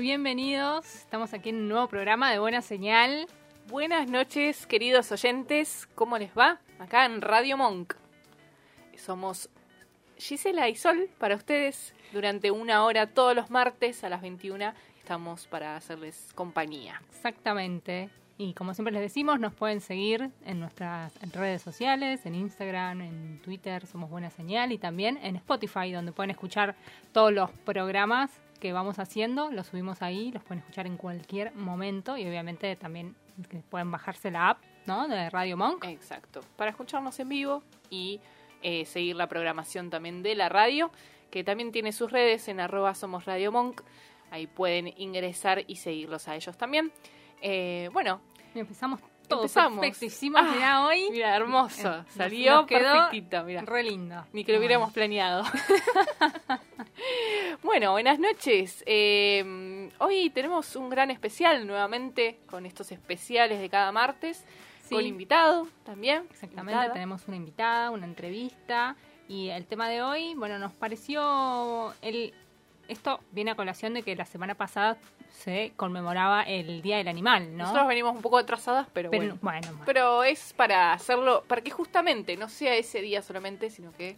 Bienvenidos. Estamos aquí en un nuevo programa de Buena Señal. Buenas noches, queridos oyentes. ¿Cómo les va? Acá en Radio Monk. Somos Gisela y Sol para ustedes durante una hora todos los martes a las 21. Estamos para hacerles compañía. Exactamente. Y como siempre les decimos, nos pueden seguir en nuestras redes sociales, en Instagram, en Twitter, somos Buena Señal, y también en Spotify, donde pueden escuchar todos los programas que vamos haciendo, los subimos ahí, los pueden escuchar en cualquier momento y obviamente también pueden bajarse la app, ¿no? De Radio Monk. Exacto. Para escucharnos en vivo y eh, seguir la programación también de la radio, que también tiene sus redes en arroba somos Radio Monk. Ahí pueden ingresar y seguirlos a ellos también. Eh, bueno, Y empezamos todo Empezamos. perfecto. Hicimos, Ah, mirá, hoy mira, hermoso. Salió nos quedó perfectito, mira. re lindo. Ni que lo hubiéramos planeado. bueno, buenas noches. Eh, hoy tenemos un gran especial nuevamente con estos especiales de cada martes. Sí. Con invitado también. Exactamente, invitada. tenemos una invitada, una entrevista y el tema de hoy, bueno, nos pareció el esto viene a colación de que la semana pasada se conmemoraba el Día del Animal, ¿no? Nosotros venimos un poco atrasadas, pero, Pero bueno. bueno, Pero es para hacerlo, para que justamente no sea ese día solamente, sino que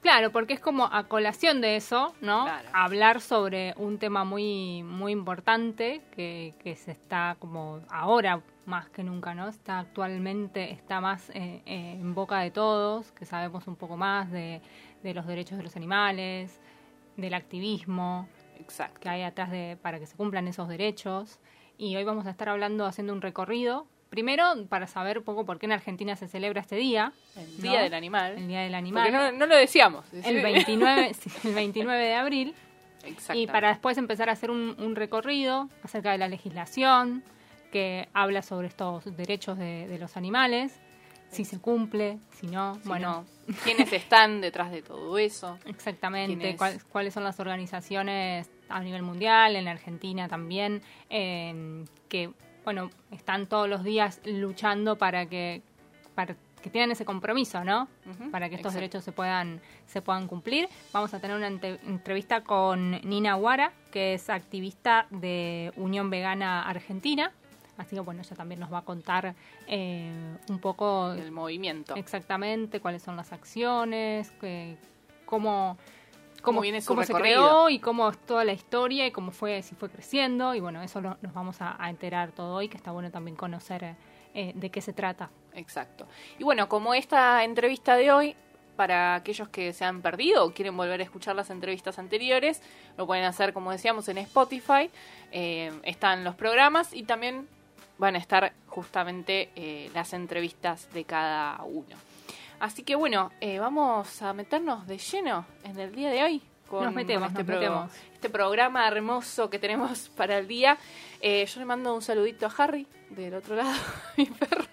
claro, porque es como a colación de eso, ¿no? Claro. Hablar sobre un tema muy muy importante que, que se está como ahora más que nunca, ¿no? Está actualmente, está más eh, eh, en boca de todos, que sabemos un poco más de, de los derechos de los animales, del activismo exacto. que hay atrás de para que se cumplan esos derechos. Y hoy vamos a estar hablando, haciendo un recorrido. Primero, para saber un poco por qué en Argentina se celebra este día, El ¿no? Día del Animal. el Día del Animal, no, no lo decíamos. el 29, sí, el 29 de abril. Y Exactamente. para después empezar a hacer un, un recorrido acerca de la legislación que habla sobre estos derechos de, de los animales, si se cumple, si no, Si bueno, no, quiénes están detrás de todo eso. Exactamente, cuál- cuáles son las organizaciones a nivel mundial, en la Argentina también, en que, bueno, están todos los días luchando para que, para que tengan ese compromiso, ¿no? Para que estos exacto. derechos se puedan, se puedan cumplir. Vamos a tener una entrevista con Nina Guara, que es activista de Unión Vegana Argentina. Así que, bueno, ella también nos va a contar eh, un poco El movimiento. exactamente cuáles son las acciones, que- cómo, Cómo cómo, viene su cómo se creó y cómo es toda la historia y cómo fue, si fue creciendo. Y bueno, eso lo- nos vamos a, a enterar todo hoy, que está bueno también conocer eh, de qué se trata. Exacto. Y bueno, como esta entrevista de hoy, para aquellos que se han perdido o quieren volver a escuchar las entrevistas anteriores, lo pueden hacer, como decíamos, en Spotify. Eh, están los programas y también van a estar justamente eh, las entrevistas de cada uno. Así que bueno, eh, vamos a meternos de lleno en el día de hoy. Con, Nos metemos, con este, nos metemos. este programa hermoso que tenemos para el día. Eh, yo le mando un saludito a Harry, del otro lado, mi perro.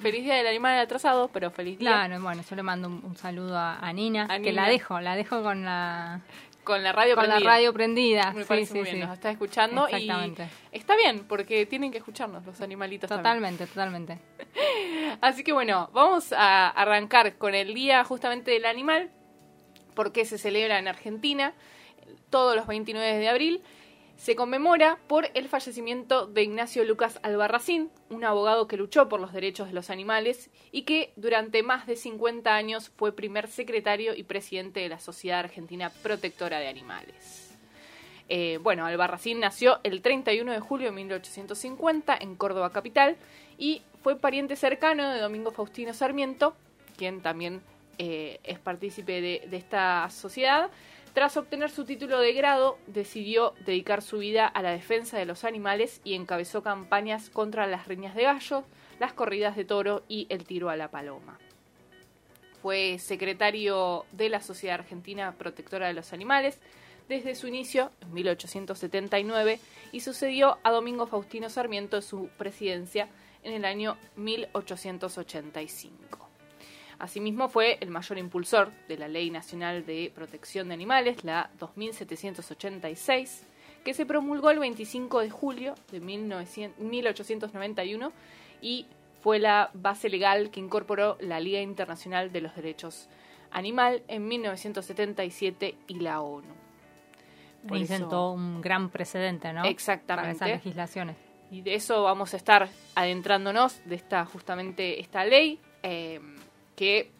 Feliz día del animal atrasado, pero feliz día. Claro, bueno, yo le mando un, un saludo a, a Nina, A que Nina. la dejo, la dejo con la, Con la radio con la prendida. radio prendida. Me sí, parece sí, muy bien, sí. nos está escuchando Exactamente. y está bien, porque tienen que escucharnos los animalitos también. Totalmente, totalmente. Así que bueno, vamos a arrancar con el día justamente del animal, porque se celebra en Argentina todos los 29 de abril. Se conmemora por el fallecimiento de Ignacio Lucas Albarracín, un abogado que luchó por los derechos de los animales y que durante más de 50 años fue primer secretario y presidente de la Sociedad Argentina Protectora de Animales. Eh, bueno, Albarracín nació el 31 de julio de 1850 en Córdoba capital y fue pariente cercano de Domingo Faustino Sarmiento, quien también eh, es partícipe de, de esta sociedad. Tras obtener su título de grado, decidió dedicar su vida a la defensa de los animales y encabezó campañas contra las riñas de gallos, las corridas de toro y el tiro a la paloma. fue secretario de la Sociedad Argentina Protectora de los Animales desde su inicio en 1879 y sucedió a Domingo Faustino Sarmiento en su presidencia en el año 1885. Asimismo fue el mayor impulsor de la Ley Nacional de Protección de Animales, la 2786, que se promulgó el 25 de julio de 1891 y fue la base legal que incorporó la Liga Internacional de los Derechos Animal en 1977 y la ONU. Por sentó un gran precedente, ¿no? Exactamente. Para esas legislaciones. Y de eso vamos a estar adentrándonos de esta justamente esta ley eh, que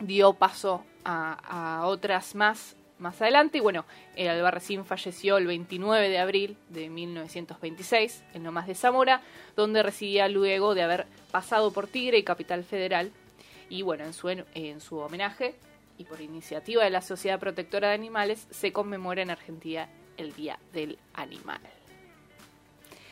dio paso a, otras más más adelante. Y bueno, el Albarracín falleció el 29 de abril de 1926 en Lomas de Zamora, donde residía luego de haber pasado por Tigre y Capital Federal. Y bueno, en su, en su homenaje y por iniciativa de la Sociedad Protectora de Animales se conmemora en Argentina el Día del Animal.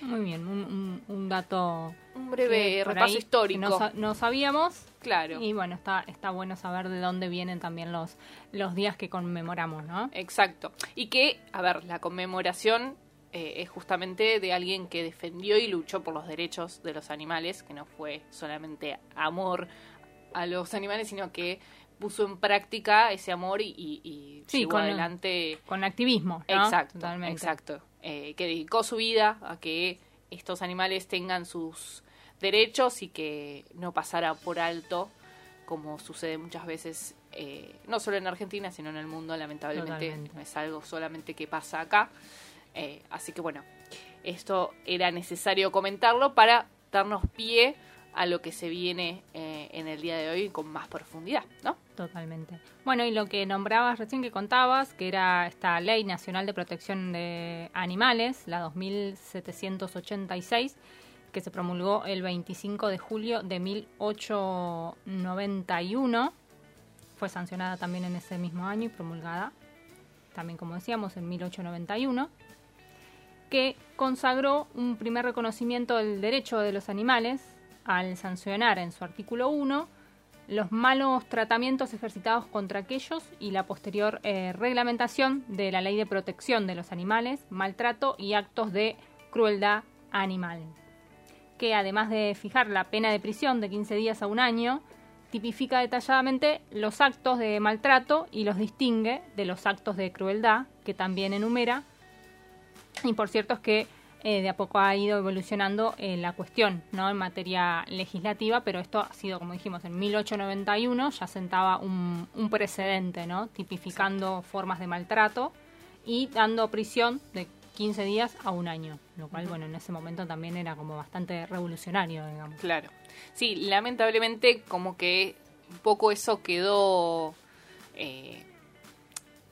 Muy bien, un, un, dato. Un breve repaso histórico. No, no, sabíamos. Claro. Y bueno, está, está bueno saber de dónde vienen también los, los días que conmemoramos, ¿no? Exacto. Y que, a ver, la conmemoración eh, es justamente de alguien que defendió y luchó por los derechos de los animales, que no fue solamente amor a los animales, sino que puso en práctica ese amor y, y, sí, llevó con, adelante. Con activismo. ¿no? Exacto, Totalmente. exacto. Eh, que dedicó su vida a que estos animales tengan sus derechos y que no pasara por alto, como sucede muchas veces, eh, no solo en Argentina, sino en el mundo, lamentablemente Totalmente. no es algo solamente que pasa acá. Eh, así que bueno, esto era necesario comentarlo para darnos pie a lo que se viene eh, en el día de hoy con más profundidad, ¿no? Totalmente. Bueno, y lo que nombrabas recién que contabas, que era esta Ley Nacional de Protección de Animales, la 2786, que se promulgó el 25 de julio de 1891, fue sancionada también en ese mismo año y promulgada, también como decíamos, en 1891 que consagró un primer reconocimiento del derecho de los animales al sancionar en su artículo 1 los malos tratamientos ejercitados contra aquellos y la posterior eh, reglamentación de la ley de protección de los animales, maltrato y actos de crueldad animal, que además de fijar la pena de prisión de 15 días a un año, tipifica detalladamente los actos de maltrato y los distingue de los actos de crueldad, que también enumera. Y por cierto es que eh, de a poco ha ido evolucionando eh, la cuestión ¿no? en materia legislativa, pero esto ha sido, como dijimos, en 1891 ya sentaba un, un precedente, ¿no? tipificando formas de maltrato y dando prisión de 15 días a un año, lo cual, bueno, en ese momento también era como bastante revolucionario, digamos. Claro. Sí, lamentablemente como que un poco eso quedó eh,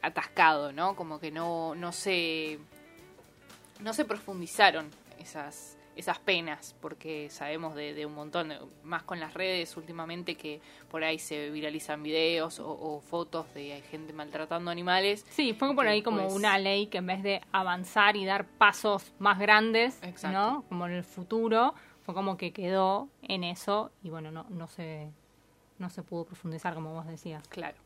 atascado, ¿no? Como que no, no se no se profundizaron esas esas penas, porque sabemos de, de un montón, más con las redes últimamente que por ahí se viralizan videos o, o fotos de gente maltratando animales. Sí, fue por ahí como después- una ley que en vez de avanzar y dar pasos más grandes, Exacto. ¿no? Como en el futuro, fue como que quedó en eso y bueno, no, no se no se pudo profundizar como vos decías. Claro.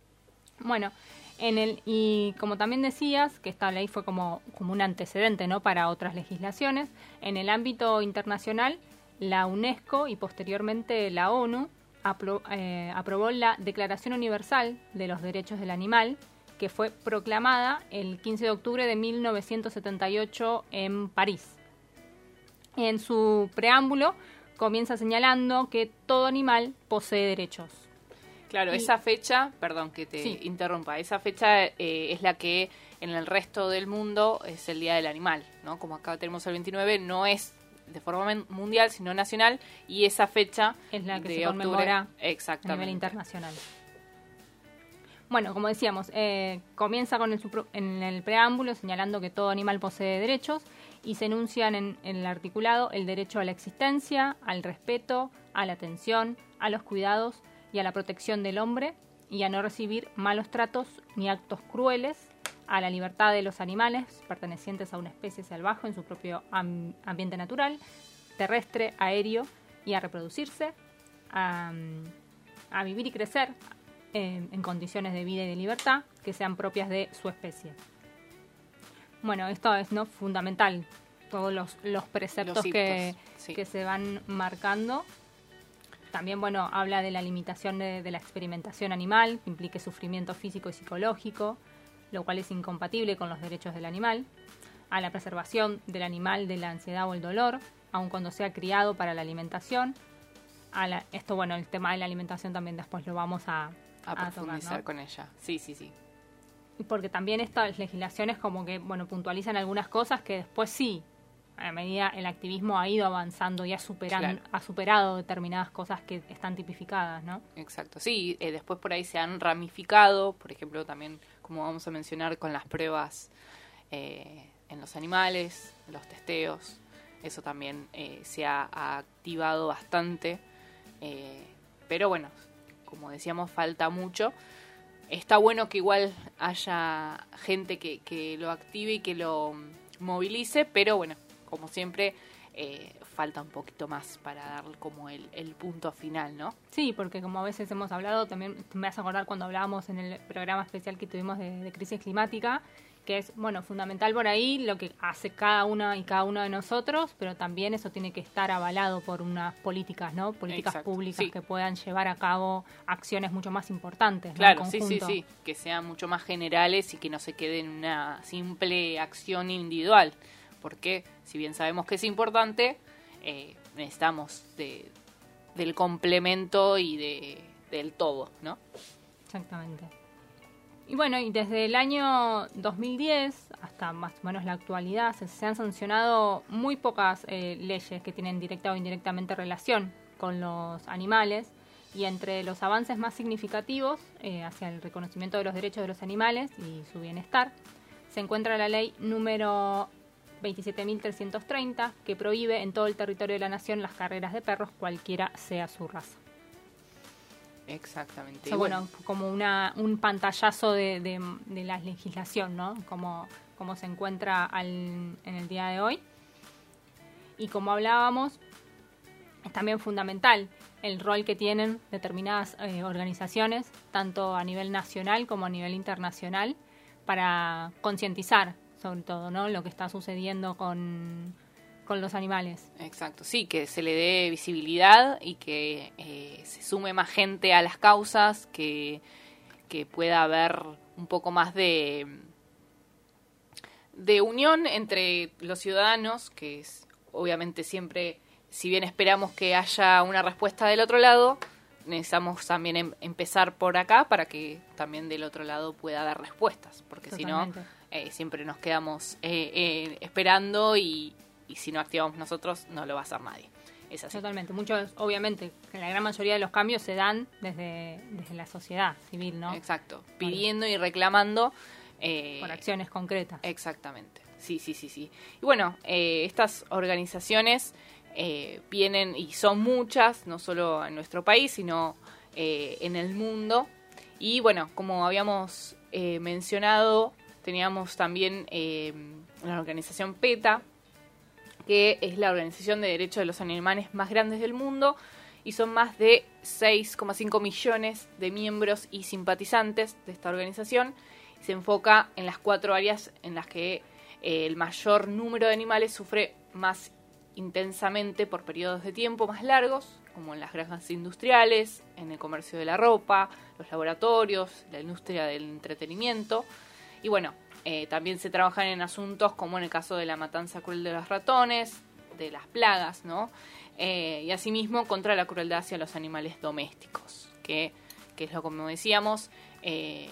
Bueno, en el y como también decías que esta ley fue como, un antecedente, ¿no? Para otras legislaciones en el ámbito internacional, la UNESCO y posteriormente la ONU eh, aprobó la Declaración Universal de los Derechos del Animal, que fue proclamada el 15 de octubre de 1978 en París. En su preámbulo comienza señalando que todo animal posee derechos. Claro, Y- esa fecha, perdón que te Sí. interrumpa, esa fecha eh, es la que en el resto del mundo es el Día del Animal, ¿no? Como acá tenemos el 29, no es de forma mundial, sino nacional, y esa fecha Es la que de se octubre- conmemora a exactamente. nivel internacional. Bueno, como decíamos, eh, comienza con el, en el preámbulo señalando que todo animal posee derechos y se enuncian en, en el articulado el derecho a la existencia, al respeto, a la atención, a los cuidados y a la protección del hombre y a no recibir malos tratos ni actos crueles, a la libertad de los animales pertenecientes a una especie salvaje en su propio am- ambiente natural, terrestre, aéreo y a reproducirse, a, a vivir y crecer eh, en condiciones de vida y de libertad que sean propias de su especie. Bueno, esto es no fundamental, todos los, los preceptos Los que, sí. que se van marcando. También, bueno, habla de la limitación de, de la experimentación animal, que implique sufrimiento físico y psicológico, lo cual es incompatible con los derechos del animal. A la preservación del animal de la ansiedad o el dolor, aun cuando sea criado para la alimentación. A la- esto, bueno, el tema de la alimentación también después lo vamos a, a a tocar, profundizar ¿no? con ella. Sí, sí, sí. porque también estas legislaciones como que bueno puntualizan algunas cosas que después sí a medida el activismo ha ido avanzando y ha superado Claro. ha superado determinadas cosas que están tipificadas no Exacto, sí, eh, después por ahí se han ramificado, por ejemplo, también, como vamos a mencionar, con las pruebas eh, en los animales, los testeos, eso también eh, se ha, ha activado bastante, eh, pero bueno, como decíamos, falta mucho. Está bueno que igual haya gente que, que lo active y que lo movilice, pero bueno, como siempre, eh, falta un poquito más para dar como el, el punto final, ¿no? sí porque como a veces hemos hablado también me vas a acordar cuando hablábamos en el programa especial que tuvimos de, de crisis climática que es bueno fundamental por ahí lo que hace cada una y cada uno de nosotros pero también eso tiene que estar avalado por unas políticas no políticas Exacto, públicas sí. que puedan llevar a cabo acciones mucho más importantes Claro, sí, sí, sí, que sean mucho más generales y que no se quede en una simple acción individual, porque si bien sabemos que es importante, eh, necesitamos de, del complemento y de, del todo, ¿no? Exactamente. Y bueno, y desde el año 2010 hasta más o menos la actualidad se, han sancionado muy pocas eh, leyes que tienen directa o indirectamente relación con los animales y entre los avances más significativos eh, hacia el reconocimiento de los derechos de los animales y su bienestar se encuentra la ley número 27.330 que prohíbe en todo el territorio de la nación las carreras de perros cualquiera sea su raza. Exactamente. O sea, bueno, como una, un pantallazo de, de, de la legislación, ¿no? Como, como se encuentra al- en el día de hoy. Y como hablábamos, es también fundamental el rol que tienen determinadas eh, organizaciones, tanto a nivel nacional como a nivel internacional, para concientizar sobre todo, ¿no? Lo que está sucediendo con, con los animales. Exacto, sí, que se le dé visibilidad y que eh, se sume más gente a las causas, que, que pueda haber un poco más de, de unión entre los ciudadanos, que es obviamente siempre, si bien esperamos que haya una respuesta del otro lado, necesitamos también em- empezar por acá para que también del otro lado pueda haber respuestas, porque si no. Eh, siempre nos quedamos eh, eh, esperando y, y si no activamos nosotros no lo va a hacer nadie. Es así. Totalmente. Muchos, obviamente, que la gran mayoría de los cambios se dan desde, desde la sociedad civil, ¿no? Exacto. Pidiendo y reclamando. Por acciones concretas. Exactamente. Sí, sí, sí, sí. Y bueno, estas organizaciones eh, vienen y son muchas, no solo en nuestro país, sino eh, en el mundo. Y bueno, como habíamos eh, mencionado, teníamos también eh, la organización PETA, que es la organización de derechos de los animales más grandes del mundo y son más de 6,5 millones de miembros y simpatizantes de esta organización. Se enfoca en las cuatro áreas en las que eh, el mayor número de animales sufre más intensamente por periodos de tiempo más largos, como en las granjas industriales, en el comercio de la ropa, los laboratorios, la industria del entretenimiento. Y bueno, eh, también se trabajan en asuntos como en el caso de la matanza cruel de los ratones, de las plagas, ¿no? Eh, y asimismo contra la crueldad hacia los animales domésticos, que, que es lo como decíamos, eh,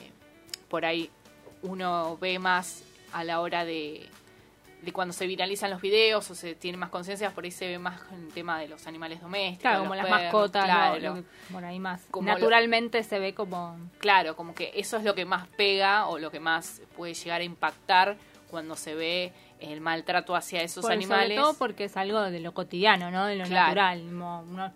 por ahí uno ve más a la hora de, de cuando se viralizan los videos o se tiene más conciencia, por ahí se ve más el tema de los animales domésticos. Claro, como las perros, mascotas, claro. lo- lo- por ahí más. Como lo- Naturalmente se ve como... Claro, como que eso es lo que más pega o lo que más puede llegar a impactar cuando se ve el maltrato hacia esos por- animales. Sobre todo porque es algo de lo cotidiano, ¿no? De lo Claro. natural. Como uno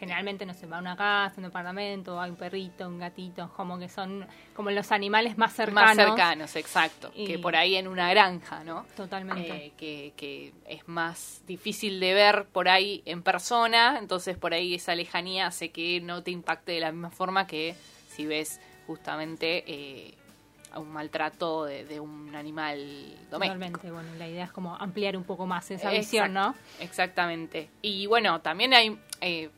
generalmente no se va a una casa, un departamento, hay un perrito, un gatito, como que son como los animales más cercanos. Más cercanos, exacto. Y- Que por ahí en una granja, ¿no? Totalmente. Eh, que, que es más difícil de ver por ahí en persona, entonces por ahí esa lejanía hace que no te impacte de la misma forma que si ves justamente eh, a un maltrato de, de un animal doméstico. Totalmente, bueno, la idea es como ampliar un poco más esa Exacto, visión, ¿no? Exactamente. Y bueno, también hay, eh,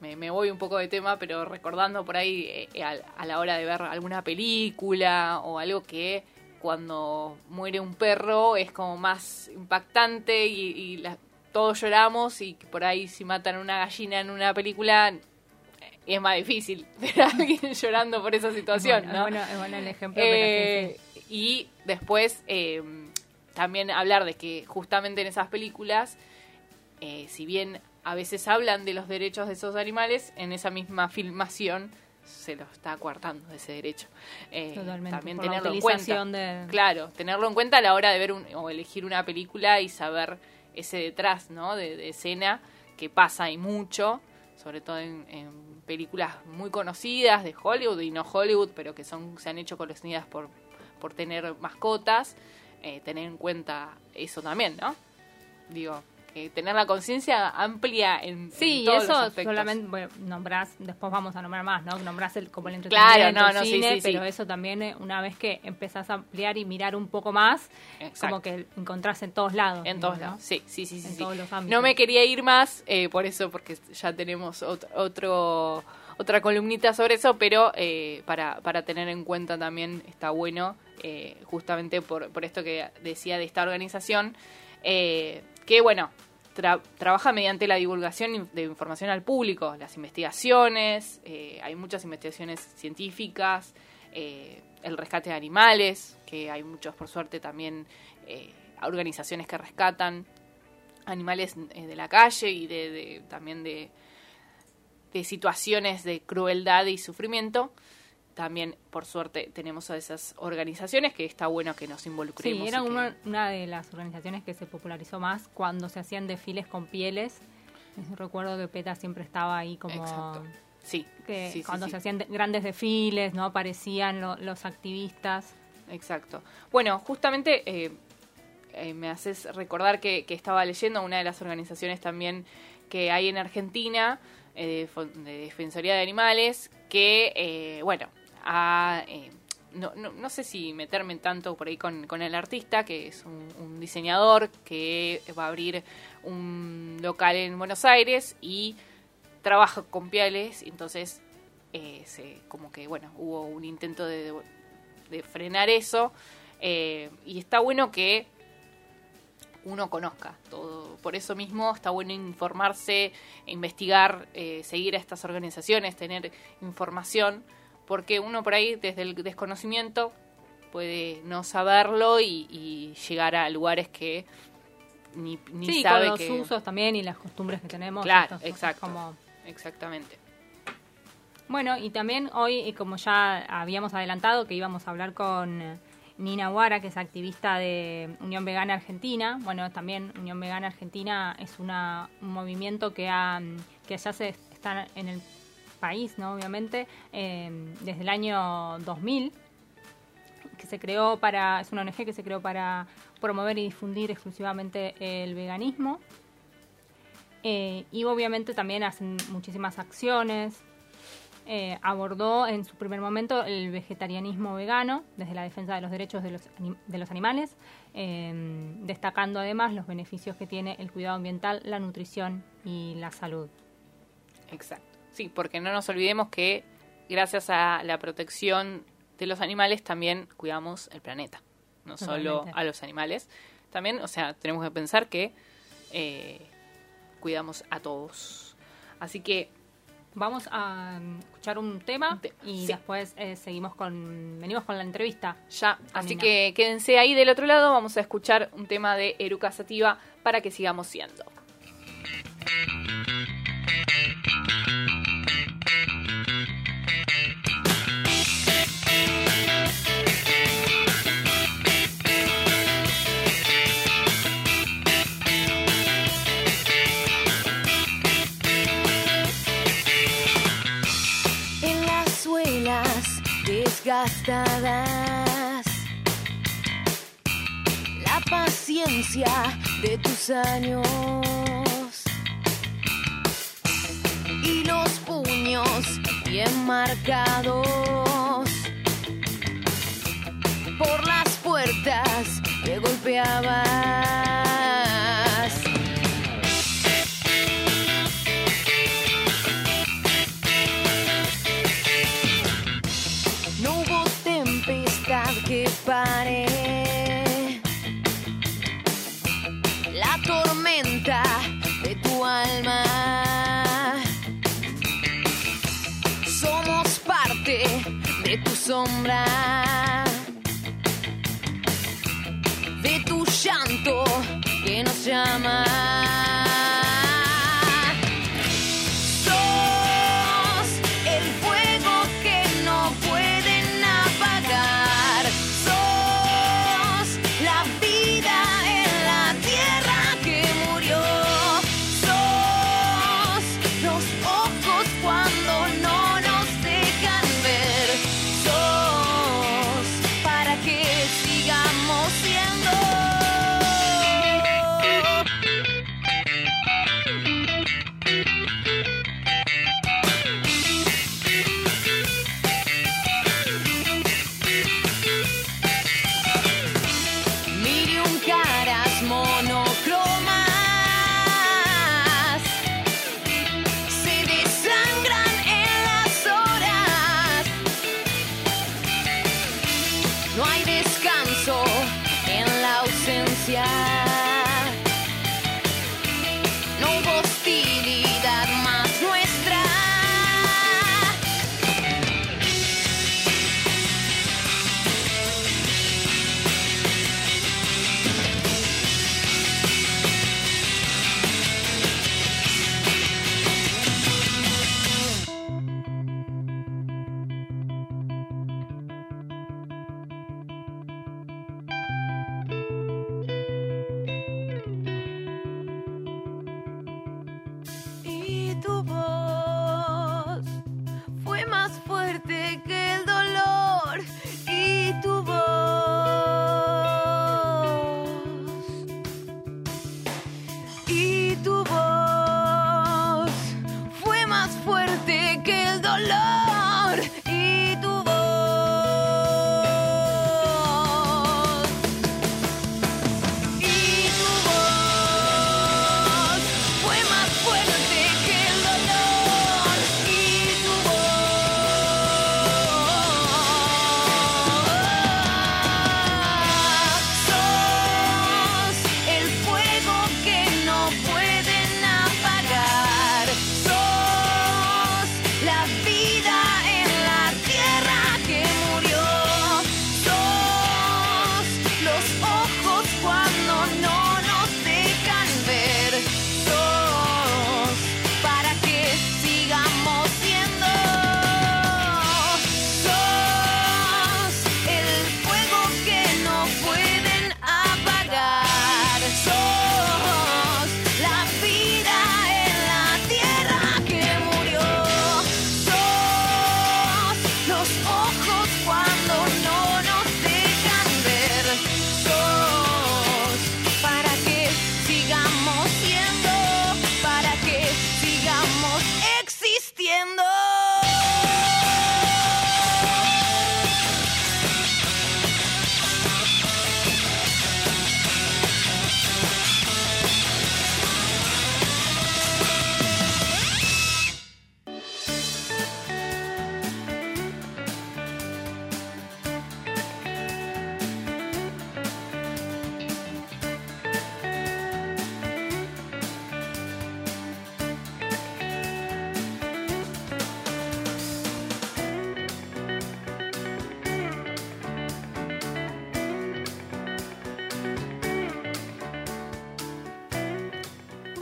me, me voy un poco de tema, pero recordando por ahí eh, a, a la hora de ver alguna película o algo que cuando muere un perro es como más impactante y, y la- todos lloramos y por ahí si matan una gallina en una película eh, es más difícil ver a alguien llorando por esa situación, bueno, ¿no? es bueno, es bueno el ejemplo, Eh, pero sí, sí. Y después eh, también hablar de que justamente en esas películas, eh, si bien a veces hablan de los derechos de esos animales, en esa misma filmación se lo está coartando ese derecho. Eh, Totalmente, También por tenerlo en cuenta. de- Claro, tenerlo en cuenta a la hora de ver un- o elegir una película y saber ese detrás, ¿no? De, de escena que pasa y mucho, sobre todo en, en películas muy conocidas de Hollywood y no Hollywood, pero que son se han hecho conocidas por, por tener mascotas, eh, tener en cuenta eso también, ¿no? Digo, que tener la conciencia amplia en, Sí, en y todos los eso aspectos. solamente bueno, nombrás, después vamos a nombrar más, ¿no? Nombrás el, como el Claro, entretenimiento, no, el no, sí, cine, sí, sí. pero eso también eh, una vez que empezás a ampliar y mirar un poco más, Exacto. como que encontrás en todos lados. En todos ¿no? lados, sí, sí, sí, sí. En todos los ámbitos. No me quería ir más, eh, por eso, porque ya tenemos otro, otro- otra columnita sobre eso, pero eh, para, para tener en cuenta también está bueno, eh, justamente por, por esto que decía de esta organización, eh, que bueno, tra- trabaja mediante la divulgación de información al público, las investigaciones, eh, hay muchas investigaciones científicas, eh, el rescate de animales, que hay muchos, por suerte, también eh, organizaciones que rescatan animales de la calle y de, también de situaciones de crueldad y sufrimiento. También, por suerte, tenemos a esas organizaciones que está bueno que nos involucremos. Sí, era que- una, de las organizaciones que se popularizó más cuando se hacían desfiles con pieles. Recuerdo que PETA siempre estaba ahí como... Exacto. Sí, Que sí, cuando sí. se hacían de- grandes desfiles, ¿no? Aparecían lo- los activistas. Exacto. Bueno, justamente eh, eh, me haces recordar que, que estaba leyendo una de las organizaciones también que hay en Argentina, eh, de Defensoría de Animales, que, eh, bueno, ha, eh, no, no, no sé si meterme tanto por ahí con, con el artista, que es un, diseñador que va a abrir un local en Buenos Aires y trabaja con pieles, entonces eh, como que, bueno, hubo un intento de, frenar eso. eh, y está bueno que uno conozca todo. Por eso mismo está bueno informarse, investigar, seguir a estas organizaciones, tener información, porque uno por ahí desde el desconocimiento puede no saberlo y, y llegar a lugares que ni, ni sí, sabe con los que... usos también y las costumbres que tenemos. Claro, exacto. como- Exactamente. Bueno, y también hoy, como ya habíamos adelantado, que íbamos a hablar con Nina Guara, que es activista de Unión Vegana Argentina. Bueno, también Unión Vegana Argentina es una, un movimiento que, ha, que ya se está en el país, ¿no? Obviamente, eh, desde el año 2000, que se creó para, es una ONG que se creó para promover y difundir exclusivamente el veganismo. Eh, y obviamente también hacen muchísimas acciones. Eh, abordó en su primer momento el vegetarianismo vegano desde la defensa de los derechos de los, de los animales, eh, destacando además los beneficios que tiene el cuidado ambiental, la nutrición y la salud. Exacto. Sí, porque no nos olvidemos que gracias a la protección de los animales también cuidamos el planeta. No solo a los animales. También, o sea, tenemos que pensar que eh, cuidamos a todos. Así que, Vamos a mm, escuchar un tema Te- y sí. después eh, seguimos con venimos con la entrevista. ya, así Nina. que quédense ahí del otro lado. Vamos a escuchar un tema de Eruca Sativa para que sigamos siendo. gastadas la paciencia de tus años y los puños bien marcados por las puertas que golpeabas. time to get.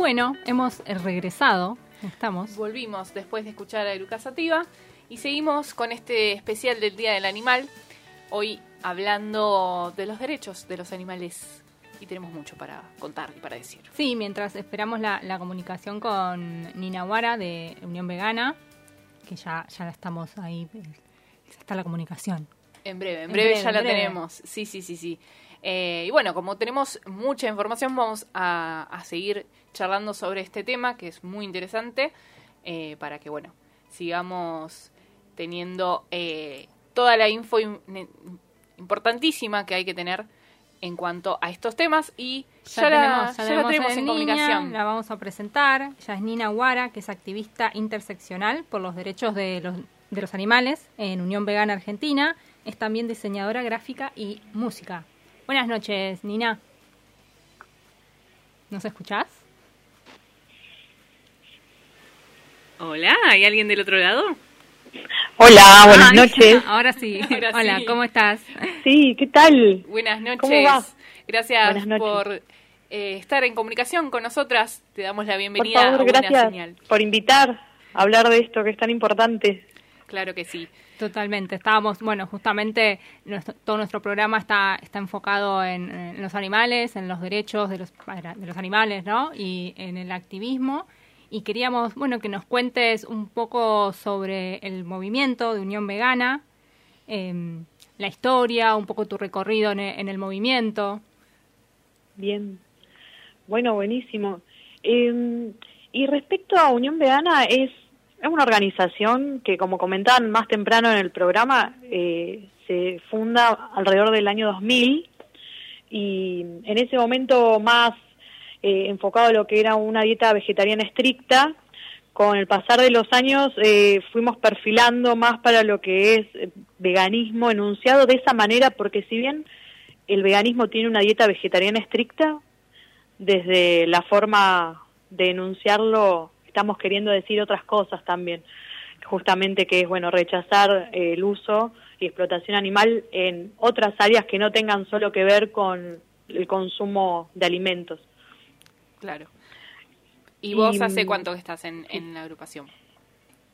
Bueno, hemos eh, regresado, estamos. Volvimos después de escuchar a Eruca Sativa y seguimos con este especial del Día del Animal, hoy hablando de los derechos de los animales y tenemos mucho para contar y para decir. Sí, mientras esperamos la, comunicación con Nina Guara de Unión Vegana, que ya, ya la estamos ahí, eh, está la comunicación. En breve, en, breve, ya la tenemos. Sí, sí, sí, sí. Eh, y bueno, como tenemos mucha información, vamos a, a seguir charlando sobre este tema, que es muy interesante, eh, para que, bueno, sigamos teniendo eh, toda la info importantísima que hay que tener en cuanto a estos temas y ya, ya, tenemos, ya, tenemos en comunicación. La vamos a presentar. Ella es Nina Guara, que es activista interseccional por los derechos de los, de los animales en Unión Vegana Argentina. Es también diseñadora gráfica y música. Buenas noches, Nina. ¿Nos escuchás? Hola, ¿hay alguien del otro lado? Hola, buenas Ay, noches. Ahora sí. Ahora Hola, sí. ¿cómo estás? Sí, ¿qué tal? Buenas noches. Gracias Buenas noches. por eh, estar en comunicación con nosotras. Te damos la Por bienvenida favor, a gracias Señal. por invitar a hablar de esto que es tan importante. Claro que sí. Totalmente. Estábamos, bueno, justamente nuestro- todo nuestro programa está, está enfocado en, en los animales, en los derechos de los, de los animales, ¿no? Y en el activismo. Y queríamos, bueno, que nos cuentes un poco sobre el movimiento de Unión Vegana, em, la historia, un poco tu recorrido en e- en el movimiento. Bien. Bueno, buenísimo. Eh, y respecto a Unión Vegana, es, es una organización que, como comentaban más temprano en el programa, eh, se funda alrededor del año 2000 y en ese momento más eh, enfocado a lo que era una dieta vegetariana estricta. Con el pasar de los años eh, fuimos perfilando más para lo que es eh, veganismo enunciado de esa manera, porque si bien el veganismo tiene una dieta vegetariana estricta, desde la forma de enunciarlo estamos queriendo decir otras cosas también, justamente que es bueno rechazar eh, el uso y explotación animal en otras áreas que no tengan solo que ver con el consumo de alimentos. Claro. ¿Y vos Y, hace mm, cuánto que estás en, en la agrupación?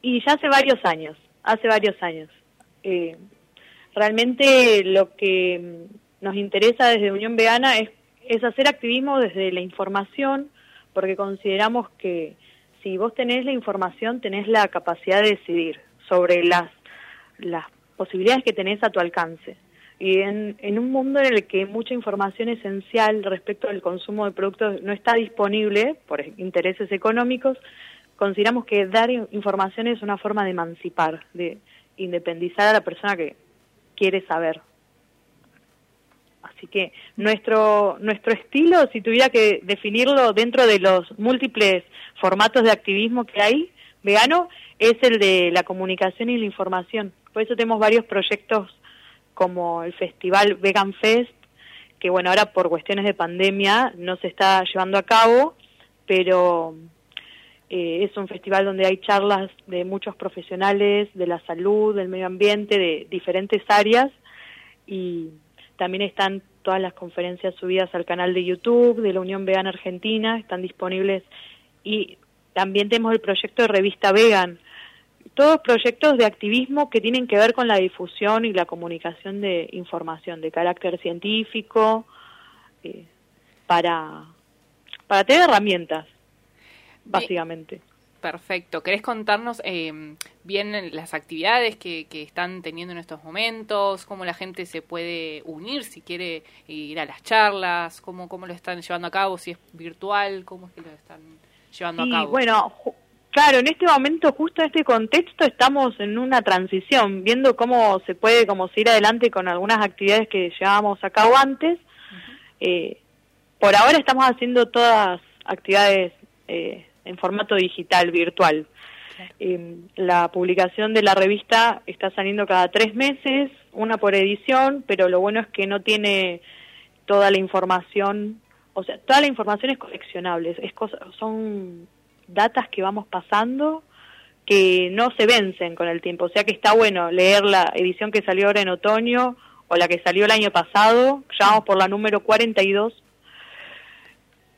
Y ya hace varios años, hace varios años. Eh, realmente lo que mm, nos interesa desde Unión Vegana es, es hacer activismo desde la información, porque consideramos que si vos tenés la información, tenés la capacidad de decidir sobre las, las posibilidades que tenés a tu alcance. Y en, en un mundo en el que mucha información esencial respecto al consumo de productos no está disponible por intereses económicos, consideramos que dar in- información es una forma de emancipar, de independizar a la persona que quiere saber. Así que nuestro nuestro estilo, si tuviera que definirlo dentro de los múltiples formatos de activismo que hay vegano, es el de la comunicación y la información. Por eso tenemos varios proyectos como el festival Vegan Fest, que bueno, ahora por cuestiones de pandemia no se está llevando a cabo, pero eh, es un festival donde hay charlas de muchos profesionales de la salud, del medio ambiente, de diferentes áreas y también están todas las conferencias subidas al canal de YouTube de la Unión Vegana Argentina, están disponibles y también tenemos el proyecto de revista Vegan, todos proyectos de activismo que tienen que ver con la difusión y la comunicación de información de carácter científico eh, para, para tener herramientas, básicamente. Perfecto. ¿Querés contarnos eh, bien las actividades que, que están teniendo en estos momentos? ¿Cómo la gente se puede unir si quiere ir a las charlas? ¿Cómo, cómo lo están llevando a cabo? ¿Si es virtual? ¿Cómo es que lo están llevando a cabo? bueno, ju- claro, en este momento, justo en este contexto, estamos en una transición, viendo cómo se puede como seguir adelante con algunas actividades que llevábamos a cabo antes. Eh, por ahora estamos haciendo todas actividades eh, en formato digital, virtual. Eh, la publicación de la revista está saliendo cada tres meses, una por edición, pero lo bueno es que no tiene toda la información, o sea, toda la información es coleccionable, es cosa, son datas que vamos pasando que no se vencen con el tiempo, o sea que está bueno leer la edición que salió ahora en otoño o la que salió el año pasado, ya vamos por la número 42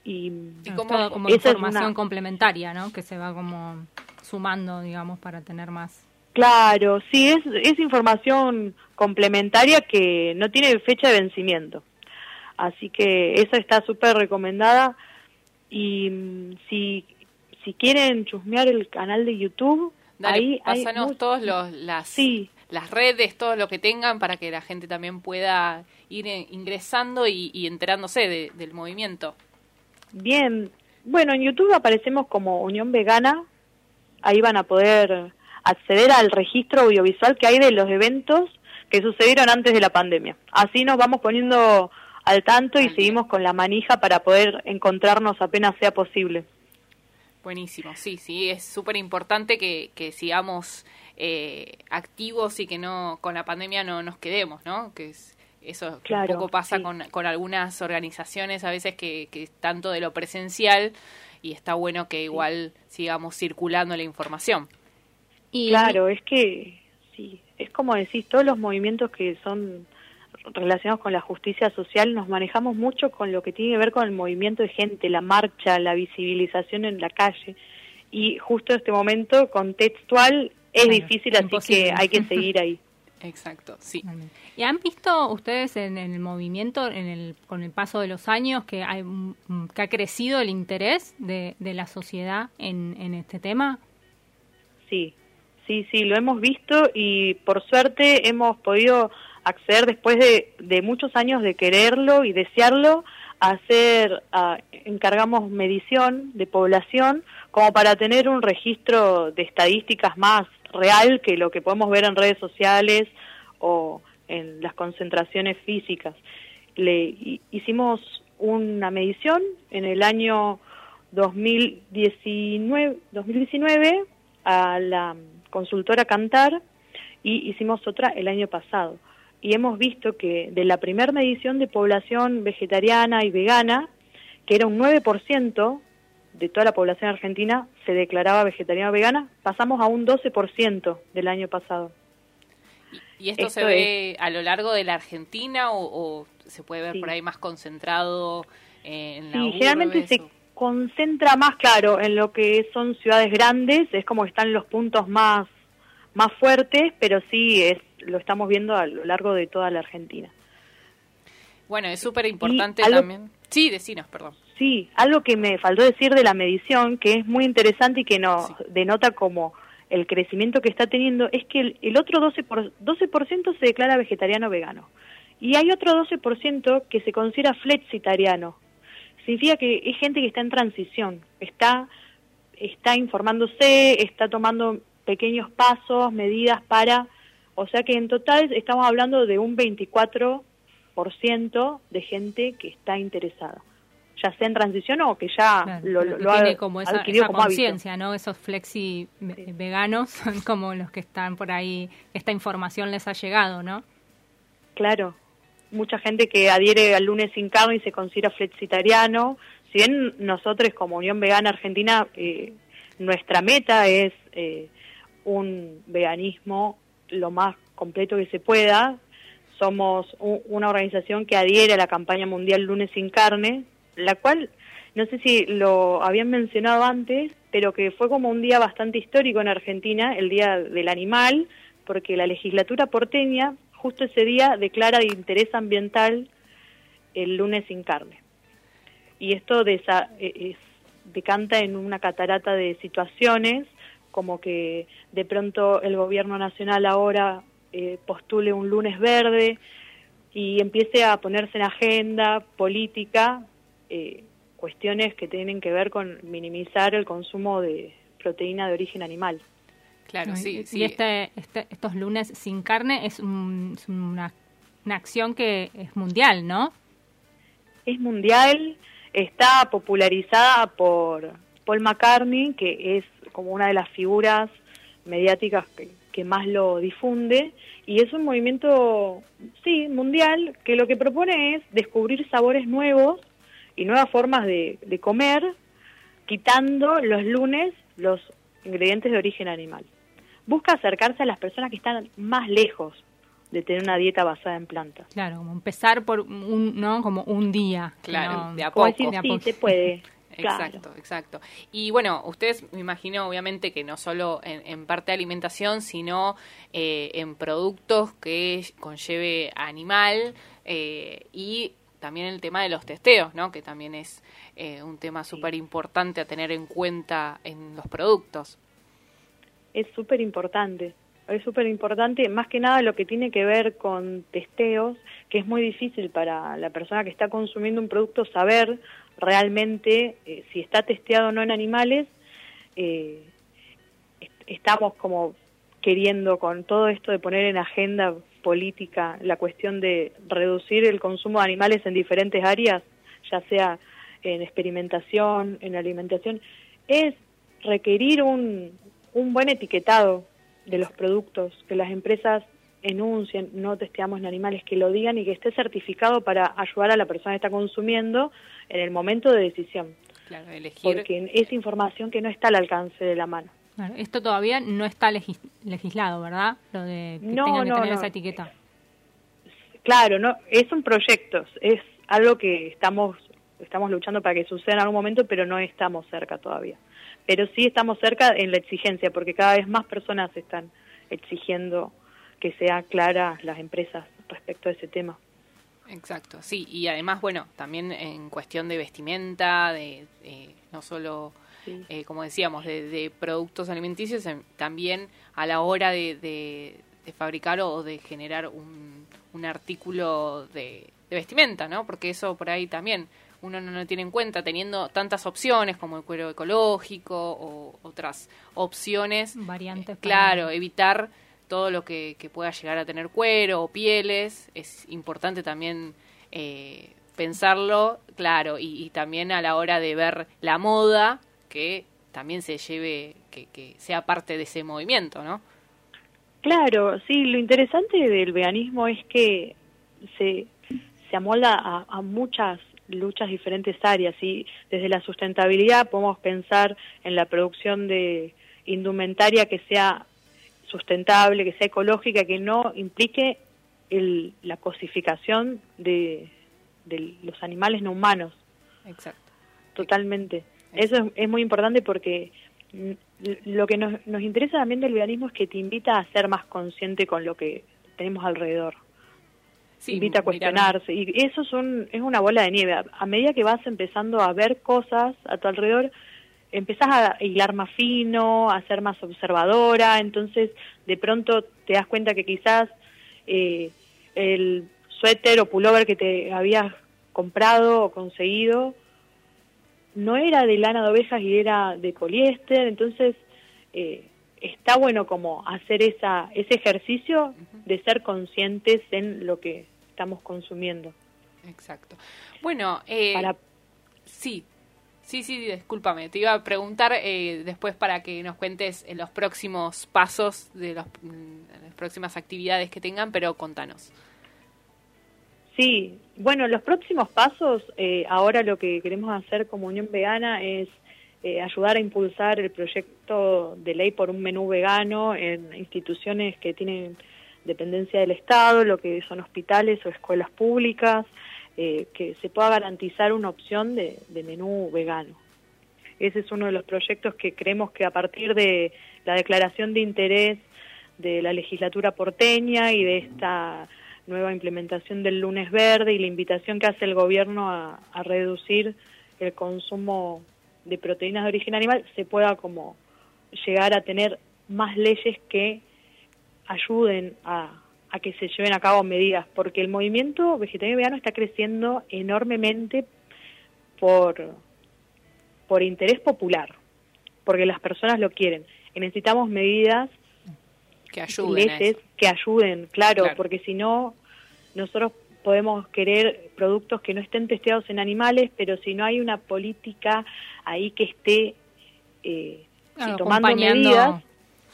y ¿Y todo como esa es información una- complementaria, ¿no? Que se va como sumando, digamos, para tener más. Claro, sí, es, es información complementaria que no tiene fecha de vencimiento. Así que esa está súper recomendada. Y mm, si, si quieren chusmear el canal de YouTube, Dale, ahí hay pásanos mu- todos los, las, Sí. las redes, todo lo que tengan para que la gente también pueda ir eh, ingresando y, y enterándose de- del movimiento. Bien, bueno, en YouTube aparecemos como Unión Vegana, ahí van a poder acceder al registro audiovisual que hay de los eventos que sucedieron antes de la pandemia. Así nos vamos poniendo al tanto y seguimos con la manija para poder encontrarnos apenas sea posible. Buenísimo, sí, sí, es súper importante que, que sigamos eh, activos y que no con la pandemia no nos quedemos, ¿no? Que es, eso un poco pasa con, con algunas organizaciones a veces que, que tanto de lo presencial y está bueno que igual sigamos circulando la información. Y... Claro, es que sí, es como decís, todos los movimientos que son relacionados con la justicia social nos manejamos mucho con lo que tiene que ver con el movimiento de gente, la marcha, la visibilización en la calle. Y justo en este momento, contextual, es difícil, así que hay que seguir ahí. Exacto, sí. ¿Y han visto ustedes en, el movimiento, en el, con el paso de los años, que, hay, que ha crecido el interés de, de la sociedad en, en este tema? Sí, sí, sí, lo hemos visto y por suerte hemos podido acceder después de, de muchos años de quererlo y desearlo, hacer, encargamos medición de población como para tener un registro de estadísticas más real que lo que podemos ver en redes sociales o en las concentraciones físicas. Le hicimos una medición en el año 2019, 2019 a la consultora Cantar y hicimos otra el año pasado y hemos visto que de la primera medición de población vegetariana y vegana, que era un 9% de toda la población argentina se declaraba vegetariana o vegana, pasamos a un 12% del año pasado. ¿Y esto, se ve a lo largo de la Argentina o, se puede ver por ahí más concentrado en la Sí, generalmente se concentra más, claro, en lo que son ciudades grandes, es como están los puntos más, más fuertes, pero sí es lo estamos viendo a lo largo de toda la Argentina. Bueno, es súper importante también. Sí, decinos, perdón. Sí, algo que me faltó decir de la medición, que es muy interesante y que nos denota como el crecimiento que está teniendo, es que el, otro 12%, por, 12 se declara vegetariano vegano. Y hay otro 12% que se considera flexitariano. Significa que es gente que está en transición, está, está informándose, está tomando pequeños pasos, medidas para o sea que en total estamos hablando de un 24% de gente que está interesada, ya sea en transición o que ya lo, lo, ha como esa, conciencia, ¿no? Esos flexi veganos son como los que están por ahí, esta información les ha llegado, ¿no? Claro, mucha gente que adhiere al lunes sin carne y se considera flexitariano. Si bien nosotros como Unión Vegana Argentina, eh, nuestra meta es eh, un veganismo lo más completo que se pueda. Somos una organización que adhiere a la campaña mundial Lunes sin Carne, la cual, no sé si lo habían mencionado antes, pero que fue como un día bastante histórico en Argentina, el Día del Animal, porque la legislatura porteña justo ese día declara de interés ambiental el lunes sin carne. Y esto e, es, decanta en una catarata de situaciones como que de pronto el gobierno nacional ahora eh, postule un lunes verde y empiece a ponerse en agenda política eh, cuestiones que tienen que ver con minimizar el consumo de proteína de origen animal. Claro, sí. Y este, este, estos lunes sin carne es, una, una acción que es mundial, ¿no? Es mundial, está popularizada por Paul McCartney, que es como una de las figuras mediáticas que, más lo difunde y es un movimiento, sí, mundial, que lo que propone es descubrir sabores nuevos y nuevas formas de, de comer, quitando los lunes los ingredientes de origen animal. Busca acercarse a las personas que están más lejos de tener una dieta basada en plantas. Claro, como empezar por un, ¿no? Como un día. Claro, de a poco. sí, se puede. Exacto, exacto. Y bueno, ustedes me imagino obviamente que no solo en, parte de alimentación, sino eh, en productos que conlleve animal eh, y también el tema de los testeos, ¿no? Que también es eh, un tema súper importante a tener en cuenta en los productos. Es súper importante, es súper importante, más que nada lo que tiene que ver con testeos, que es muy difícil para la persona que está consumiendo un producto saber realmente eh, si está testeado o no en animales, eh, estamos como queriendo con todo esto de poner en agenda política la cuestión de reducir el consumo de animales en diferentes áreas, ya sea en experimentación, en alimentación, es requerir un, un buen etiquetado de los productos, que las empresas enuncien, no testeamos en animales, que lo digan y que esté certificado para ayudar a la persona que está consumiendo en el momento de decisión. Claro, elegir. Porque es información que no está al alcance de la mano. Claro, esto todavía no está legis- legislado, ¿verdad? Lo de que No, tengan que no, tener no. esa etiqueta. Claro, no, es un proyecto, es algo que estamos estamos luchando para que suceda en algún momento, pero no estamos cerca todavía. Pero sí estamos cerca en la exigencia, porque cada vez más personas están exigiendo que sea clara las empresas respecto a ese tema. Exacto, sí, y además, bueno, también en cuestión de vestimenta, de eh, no solo, Sí. eh, como decíamos, de, de productos alimenticios, también a la hora de, de- de fabricar o de generar un, un artículo de, de vestimenta, ¿no? Porque eso por ahí también uno no lo tiene en cuenta, teniendo tantas opciones como el cuero ecológico o otras opciones. Variantes. para- Claro, evitar todo lo que, pueda llegar a tener cuero o pieles. Es importante también eh, pensarlo, claro, y, y también a la hora de ver la moda, que también se lleve, que, que sea parte de ese movimiento, ¿no? Claro, sí, lo interesante del veganismo es que se, se amolda a, a muchas luchas diferentes áreas y desde la sustentabilidad podemos pensar en la producción de indumentaria que sea sustentable, que sea ecológica, que no implique el, la cosificación de, de los animales no humanos. Exacto. Totalmente. Eso es, es muy importante porque lo que nos, nos interesa también del veganismo es que te invita a ser más consciente con lo que tenemos alrededor. Sí, invita a cuestionarse. Y eso es, un, es una bola de nieve. A, a medida que vas empezando a ver cosas a tu alrededor, empezás a hilar más fino, a ser más observadora, entonces de pronto te das cuenta que quizás eh, el suéter o pullover que te habías comprado o conseguido no era de lana de ovejas y era de poliéster, entonces eh, está bueno como hacer esa, ese ejercicio de ser conscientes en lo que estamos consumiendo. Exacto. Bueno, eh, Para, Sí, sí, sí, discúlpame. Te iba a preguntar eh, después para que nos cuentes en los próximos pasos de los, mm, las próximas actividades que tengan, pero contanos. sí, bueno, los próximos pasos, eh, ahora lo que queremos hacer como Unión Vegana es eh, ayudar a impulsar el proyecto de ley por un menú vegano en instituciones que tienen dependencia del Estado, lo que son hospitales o escuelas públicas, eh, que se pueda garantizar una opción de, de menú vegano. Ese es uno de los proyectos que creemos que a partir de la declaración de interés de la legislatura porteña y de esta nueva implementación del lunes verde y la invitación que hace el gobierno a, a reducir el consumo de proteínas de origen animal, se pueda como llegar a tener más leyes que ayuden a, a que se lleven a cabo medidas, porque el movimiento vegetariano y vegano está creciendo enormemente por, por interés popular, porque las personas lo quieren. Y necesitamos medidas Que ayuden. eso. que ayuden, claro, Claro. porque si no, nosotros podemos querer productos que no estén testeados en animales, pero si no hay una política ahí que esté eh, Claro, tomando medidas,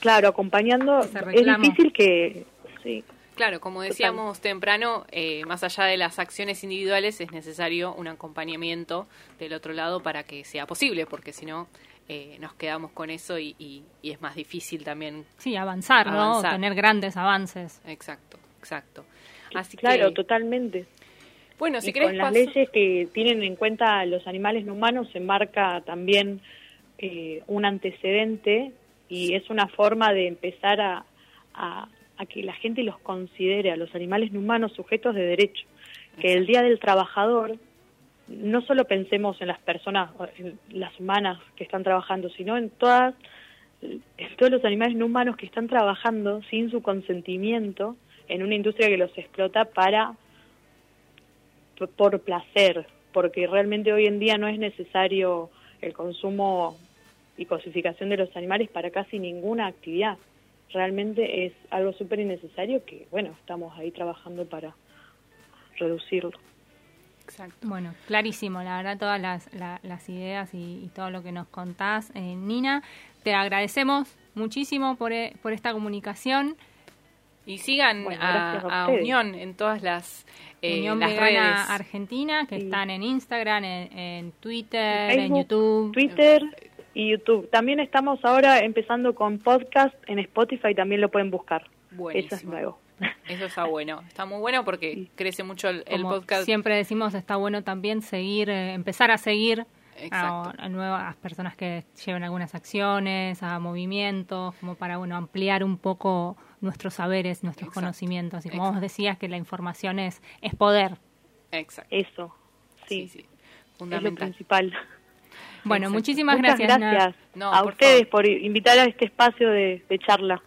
claro, acompañando, es difícil que, sí, Claro, como decíamos temprano, eh, más allá de las acciones individuales, es necesario un acompañamiento del otro lado para que sea posible, porque si no, eh, nos quedamos con eso y, y- y es más difícil también. Sí, avanzar, ¿no? Avanzar. Tener grandes avances. Exacto, exacto. Así claro, que, totalmente. bueno, si y querés con las pas- leyes que tienen en cuenta a los animales no humanos se marca también eh, un antecedente y es una forma de empezar a, a, a que la gente los considere a los animales no humanos sujetos de derecho. Que el Día del Trabajador no solo pensemos en las personas, en las humanas que están trabajando, sino en todas en todos los animales no humanos que están trabajando sin su consentimiento en una industria que los explota para por placer, porque realmente hoy en día no es necesario el consumo y cosificación de los animales para casi ninguna actividad. Realmente es algo súper innecesario que, bueno, estamos ahí trabajando para reducirlo. Exacto. Bueno, clarísimo, la verdad, todas las, la- las ideas y, y todo lo que nos contás, eh, Nina. Te agradecemos muchísimo por, eh, por esta comunicación. Y sigan Bueno, a. Unión en todas las, eh, Unión las redes. Argentina, que Sí. están en Instagram, en, en Twitter, En YouTube. Twitter y YouTube. También estamos ahora empezando con podcast en Spotify, también lo pueden buscar. Buenísimo. Eso es nuevo. Eso está bueno. Está muy bueno porque Sí. crece mucho el, el Como podcast. siempre decimos, está bueno también seguir, eh, empezar a seguir a, a nuevas personas que lleven algunas acciones, a movimientos, como para bueno ampliar un poco nuestros saberes, nuestros Exacto. conocimientos. Y como Exacto. vos decías, que la información es, es poder. Exacto. Eso, Sí, sí, sí. es lo Fundamental. principal. Bueno, Exacto. muchísimas Muchas gracias. Nat. gracias No, a por ustedes favor. por invitar a este espacio de, de charla.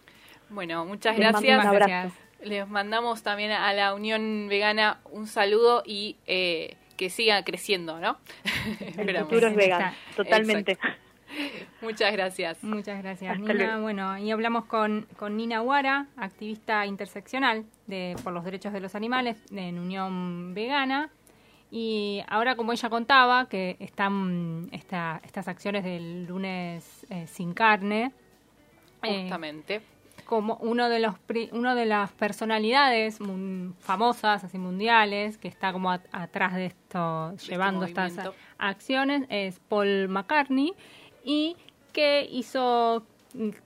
Bueno, muchas Les mando gracias. un abrazo. Les mandamos también a la Unión Vegana un saludo y eh, que siga creciendo, ¿no? El futuro es vegano, totalmente. Muchas gracias. Muchas gracias, Hasta Nina. luego. Bueno, y hablamos con, con Nina Guara, activista interseccional de, por los derechos de los animales en Unión Vegana. Y ahora, como ella contaba, que están esta- estas acciones del lunes eh, sin carne, eh, Justamente. como uno de los uno de las personalidades famosas así mundiales que está como at- atrás de esto este llevando estas acciones es Paul McCartney y que hizo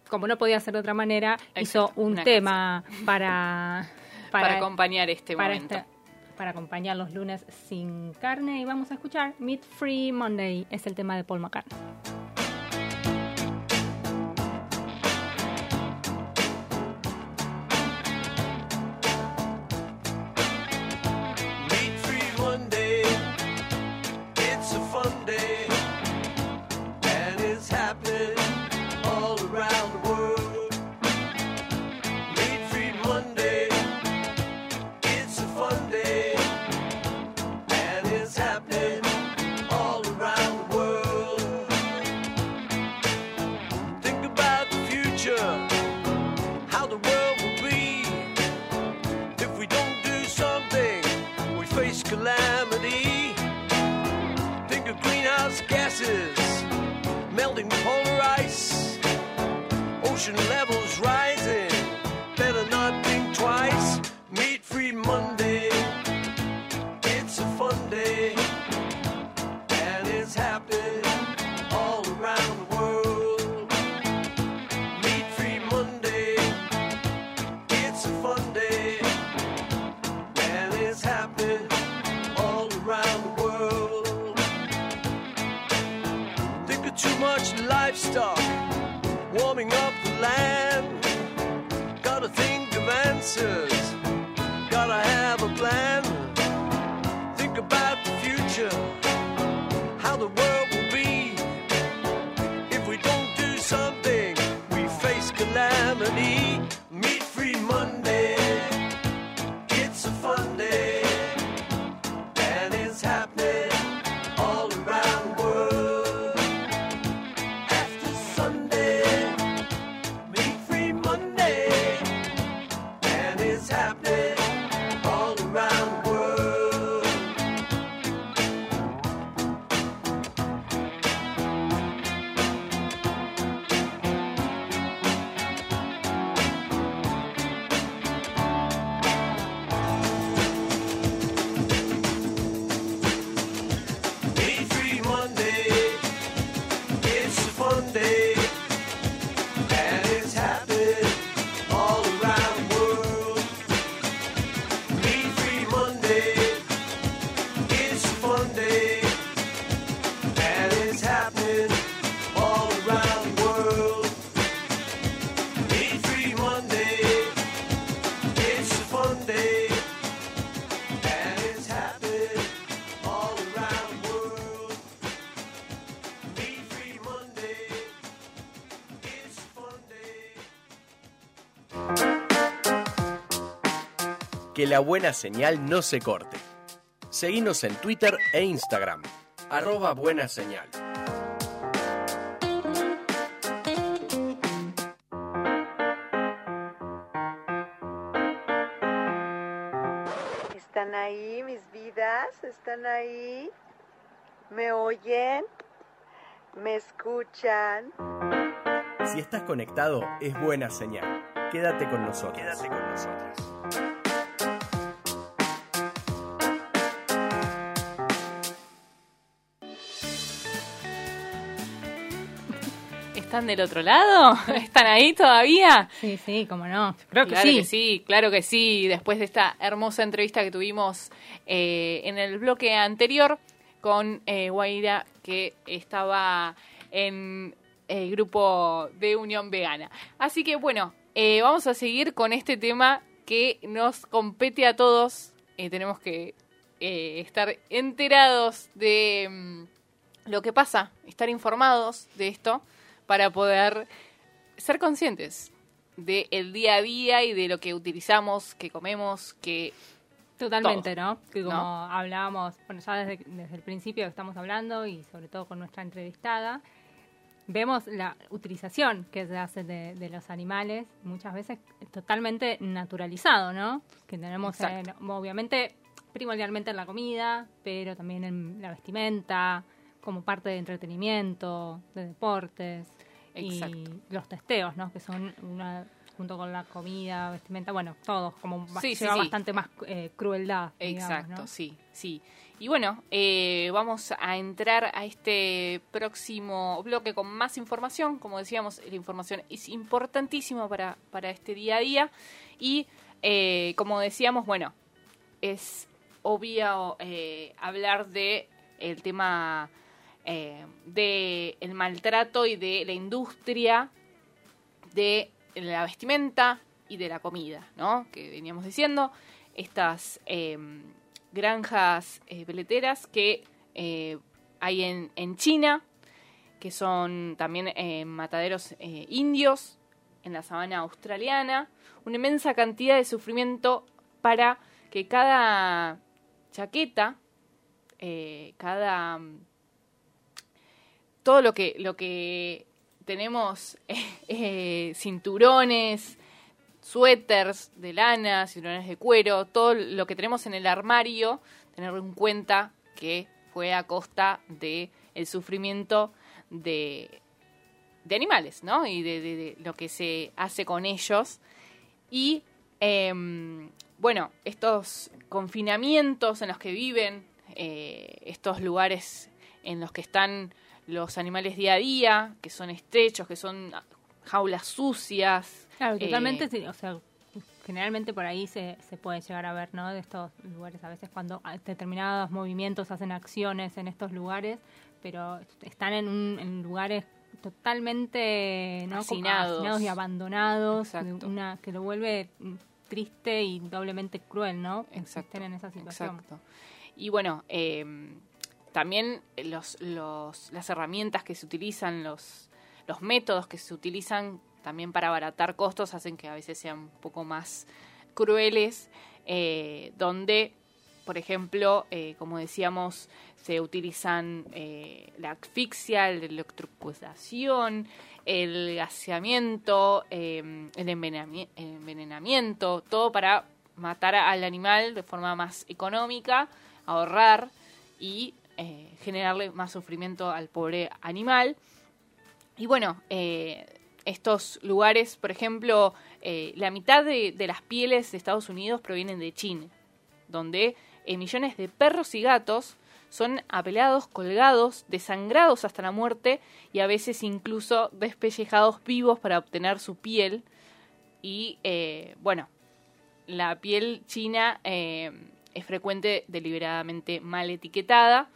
como no podía ser de otra manera hizo un tema para para, acompañar este para momento. este- para acompañar los lunes sin carne. Y vamos a escuchar Meat Free Monday es el tema de Paul McCartney la buena señal no se corte. Seguimos en Twitter e Instagram. Arroba buena señal. ¿Están ahí mis vidas? ¿Están ahí? ¿Me oyen? ¿Me escuchan? Si estás conectado, es buena señal. Quédate con nosotros. Quédate con nosotros. ¿Están del otro lado? ¿Están ahí todavía? Sí, sí, cómo no. Creo que claro sí. que sí, claro que sí. Después de esta hermosa entrevista que tuvimos eh, en el bloque anterior con eh, Guaira, que estaba en el grupo de Unión Vegana. Así que bueno, eh, vamos a seguir con este tema que nos compete a todos. Eh, tenemos que eh, estar enterados de mm, lo que pasa, estar informados de esto para poder ser conscientes del día a día y de lo que utilizamos, que comemos, que Totalmente, todo, ¿no? Que como ¿no? hablábamos, bueno, ya desde, desde el principio que estamos hablando y sobre todo con nuestra entrevistada, vemos la utilización que se hace de, de los animales, muchas veces totalmente naturalizado, ¿no? Que tenemos, en- obviamente, primordialmente en la comida, pero también en la vestimenta, como parte de entretenimiento, de deportes. Exacto. Y los testeos, ¿no? Que son una junto con la comida, vestimenta, bueno, todos, como Sí, lleva sí. bastante más eh, crueldad. digamos, Exacto, ¿no? sí, sí. Y bueno, eh, vamos a entrar a este próximo bloque con más información. Como decíamos, la información es importantísima para, para este día a día. Y eh, como decíamos, bueno, es obvio hablar de el tema eh, de el maltrato y de la industria de la vestimenta y de la comida, ¿no? Que veníamos diciendo, estas eh, granjas eh, peleteras que eh, hay en, China, que son también mataderos indios en la sabana australiana, una inmensa cantidad de sufrimiento para que cada chaqueta, cada todo lo que lo que tenemos eh, cinturones, suéteres de lana, cinturones de cuero, todo lo que tenemos en el armario, tener en cuenta que fue a costa de el sufrimiento de, de animales, ¿no? Y de lo que se hace con ellos. Y em, bueno, estos confinamientos en los que viven, eh, estos lugares en los que están los animales día a día, que son estrechos, que son jaulas sucias. Claro, eh, totalmente, sí, o sea, generalmente por ahí se, se puede llegar a ver, ¿no? De estos lugares, a veces cuando determinados movimientos hacen acciones en estos lugares, pero están en, un- en lugares totalmente ¿no? Hacinados. hacinados y abandonados, una que lo vuelve triste y doblemente cruel, ¿no? Exacto, en esa situación. Exacto. Y bueno, eh, también los, los, las herramientas que se utilizan, los, los métodos que se utilizan también para abaratar costos hacen que a veces sean un poco más crueles, eh, donde, por ejemplo, eh, como decíamos, se utilizan eh, la asfixia, la electrocución, el gaseamiento, eh, envenenami- el envenenamiento, todo para matar al animal de forma más económica, ahorrar y eh, generarle más sufrimiento al pobre animal. Y bueno, eh, estos lugares, por ejemplo, eh, la mitad de, de las pieles de Estados Unidos provienen de China, donde eh, millones de perros y gatos son apelados, colgados, desangrados hasta la muerte y a veces incluso despellejados vivos para obtener su piel. Y eh, bueno, la piel china es frecuente deliberadamente mal etiquetada.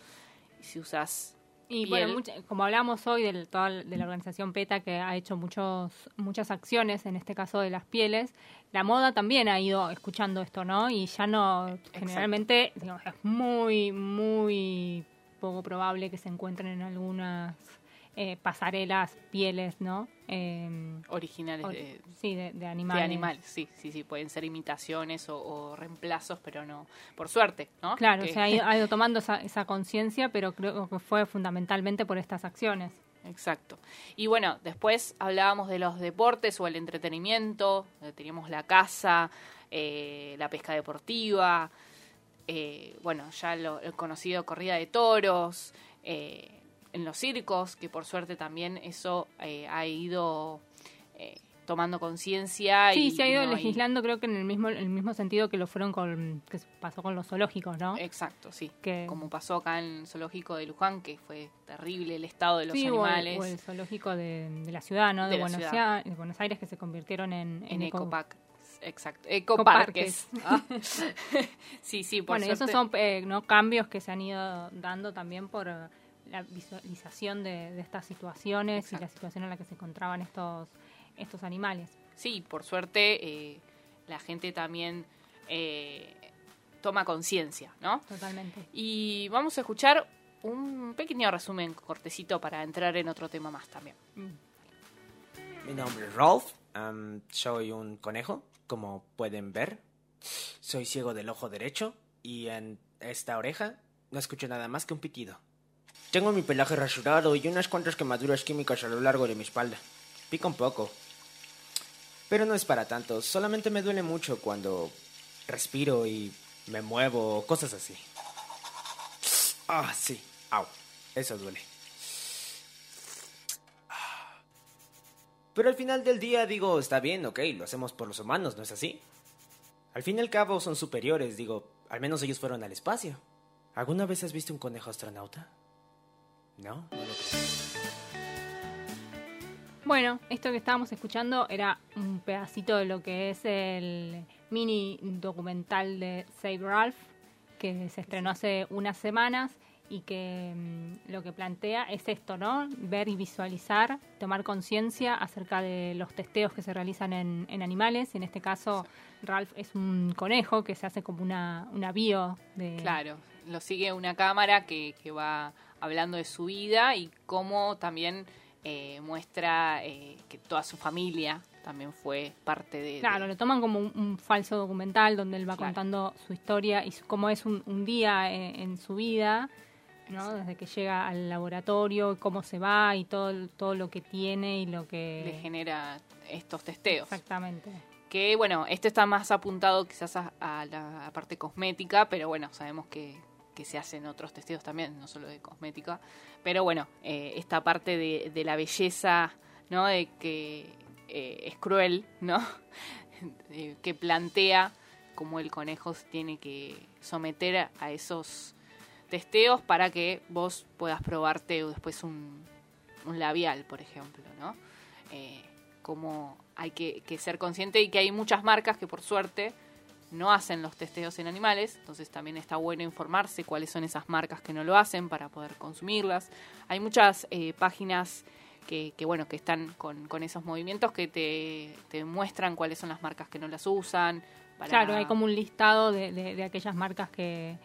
Si usas Y piel- bueno, mucha- como hablamos hoy del, toda, de la organización PETA que ha hecho muchos, muchas acciones, en este caso de las pieles, la moda también ha ido escuchando esto, ¿no? Y ya no, generalmente, digamos, es muy, muy poco probable que se encuentren en algunas eh, pasarelas pieles, ¿no? Em, originales or- de, sí, de, de de animales. animales, sí, sí, sí, pueden ser imitaciones o, o reemplazos, pero no, por suerte, ¿no? Claro, Que- se ha ido, ha ido tomando esa, esa conciencia, pero creo que fue fundamentalmente por estas acciones. Exacto. Y bueno, después hablábamos de los deportes o el entretenimiento, eh, teníamos la caza, eh, la pesca deportiva, eh, bueno, ya lo, el conocido corrida de toros, eh, en los circos, que por suerte también eso eh, ha ido eh, tomando conciencia. Sí, y, se ha ido legislando, creo que en el mismo el mismo sentido que lo fueron con que pasó con los zoológicos, ¿no? Exacto, sí. Que- Como pasó acá en el zoológico de Luján, que fue terrible el estado de los sí, o el- animales. O el, zoológico de, de la ciudad, ¿no? De, Buenos, ciudad. Aires, de Buenos Aires que se convirtieron en, en Ecopac. Exacto, Ecoparques. Ah. sí, sí, por Bueno, esos son eh, ¿no? cambios que se han ido dando también por la visualización de, de estas situaciones y la situación en la que se encontraban estos estos animales. Sí, por suerte eh, la gente también eh, toma conciencia, ¿no? Totalmente. Y vamos a escuchar un pequeño resumen cortecito para entrar en otro tema más también. Mi nombre es Rolf, am, soy un conejo, como pueden ver. Soy ciego del ojo derecho y en esta oreja no escucho nada más que un pitido. Tengo mi pelaje rasurado y unas cuantas quemaduras químicas a lo largo de mi espalda. Pica un poco. Pero no es para tanto, solamente me duele mucho cuando respiro y me muevo, cosas así. Ah, sí, au, eso duele. Pero al final del día digo, está bien, ok, lo hacemos por los humanos, ¿no es así? Al fin y al cabo son superiores, digo, al menos ellos fueron al espacio. ¿Alguna vez has visto un conejo astronauta? No, no lo. Bueno, esto que estábamos escuchando era un pedacito de lo que es el mini documental de Save Ralph, que se estrenó hace unas semanas y que mm, lo que plantea es esto, ¿no? Ver y visualizar, tomar conciencia acerca de los testeos que se realizan en, en animales. En este caso, Ralph es un conejo que se hace como una, una bio de... Claro, lo sigue una cámara que, que va hablando de su vida y cómo también eh, muestra eh, que toda su familia también fue parte de... Claro, de- lo toman como un, un falso documental donde él va Claro. contando su historia y su- cómo es un, un día en, en su vida, ¿no? Desde que llega al laboratorio, cómo se va y todo, todo lo que tiene y lo que... le genera estos testeos. Exactamente. Que bueno, este está más apuntado quizás a, a la parte cosmética, pero bueno, sabemos que, que se hacen otros testeos también, no solo de cosmética. Pero bueno, eh, esta parte de, la belleza, ¿no? De que eh, es cruel, ¿no? Que plantea cómo el conejo se tiene que someter a- esos testeos para que vos puedas probarte después un, labial, por ejemplo, ¿no? Eh, como hay que ser consciente y que hay muchas marcas que por suerte no hacen los testeos en animales, entonces también está bueno informarse cuáles son esas marcas que no lo hacen para poder consumirlas. Hay muchas eh, páginas que, que, bueno que están con, esos movimientos que te, muestran cuáles son las marcas que no las usan. para- Claro, hay como un listado de, aquellas marcas que,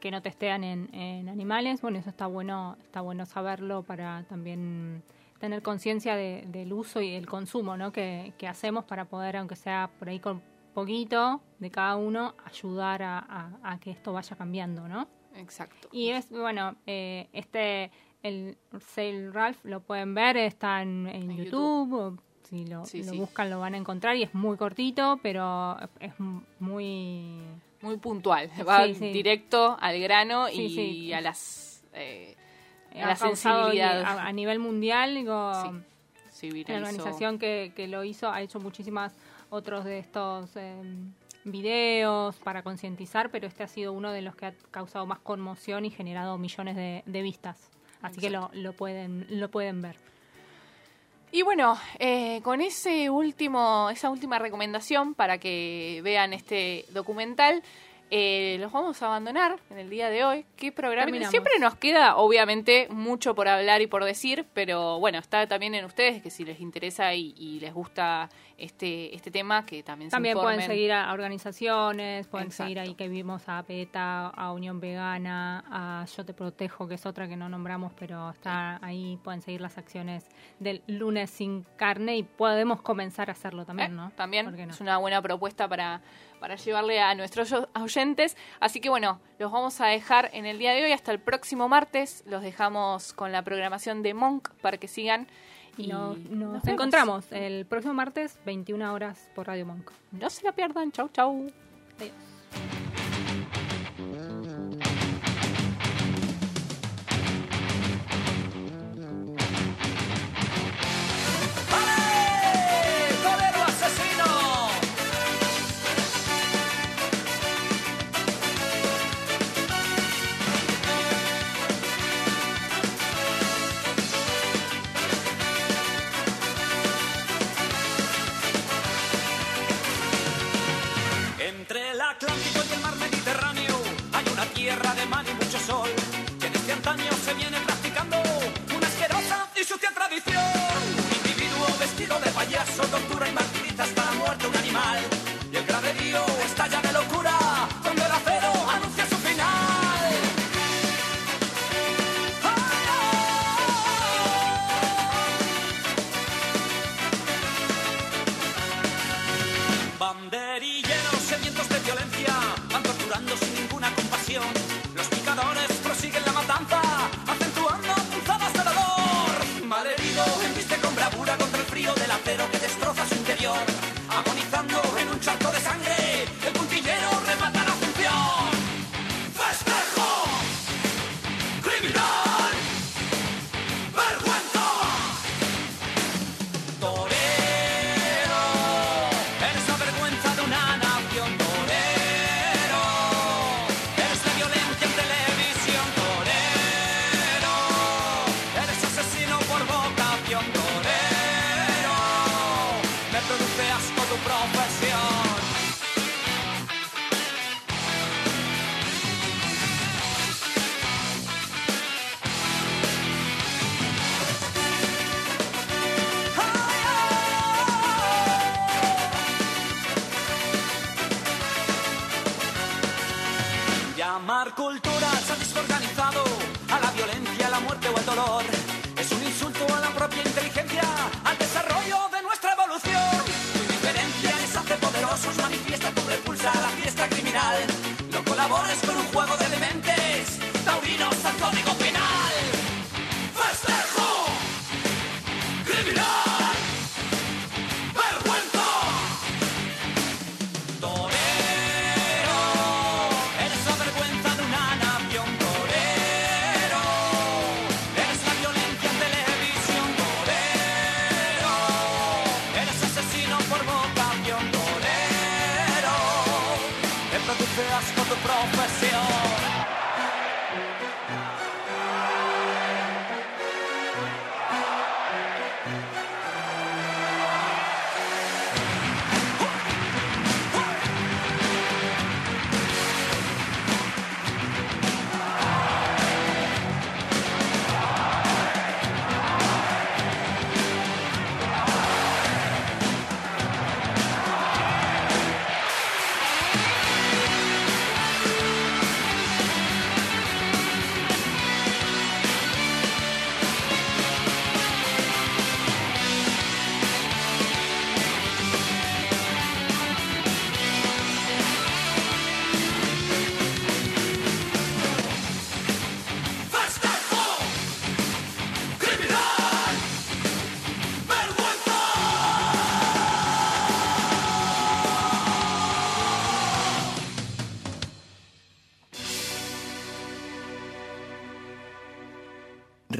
que no testean en, en animales. Bueno, eso está bueno, está bueno saberlo para también tener conciencia de- del uso y el consumo ¿no? que, que hacemos para poder, aunque sea por ahí con poquito de cada uno, ayudar a, a- a que esto vaya cambiando, ¿no? Exacto. Y es, bueno, eh, este, el Sale Ralph lo pueden ver, está en, en En YouTube, o si lo, Sí, lo sí. buscan lo van a encontrar y es muy cortito, pero es muy... Muy puntual, va Sí, directo al grano y a las eh, a la sensibilidad. A, a nivel mundial, digo, la organización que, que lo hizo ha hecho muchísimas otros de estos eh, videos para concientizar, pero este ha sido uno de los que ha causado más conmoción y generado millones de, de vistas. Así que lo, lo pueden lo pueden ver. Y bueno, eh, con ese último, esa última recomendación para que vean este documental, eh, los vamos a abandonar en el día de hoy. ¿Qué programa? Terminamos. Siempre nos queda, obviamente, mucho por hablar y por decir, pero bueno, está también en ustedes que si les interesa y, y les gusta este, este tema, que también, También se pueden seguir a organizaciones, pueden Exacto. seguir ahí que vimos a PETA, a Unión Vegana, a Yo Te Protejo, que es otra que no nombramos, pero está ahí, pueden seguir las acciones del lunes sin carne y podemos comenzar a hacerlo también, ¿Eh? ¿no? También ¿Por qué no? es una buena propuesta para, para llevarle a nuestros oy- oyentes. Así que bueno, los vamos a dejar en el día de hoy hasta el próximo martes. Los dejamos con la programación de Monk para que sigan. Y nos, nos encontramos el próximo martes, 21 horas por Radio Monk. No se la pierdan. Chau, chau. Adiós.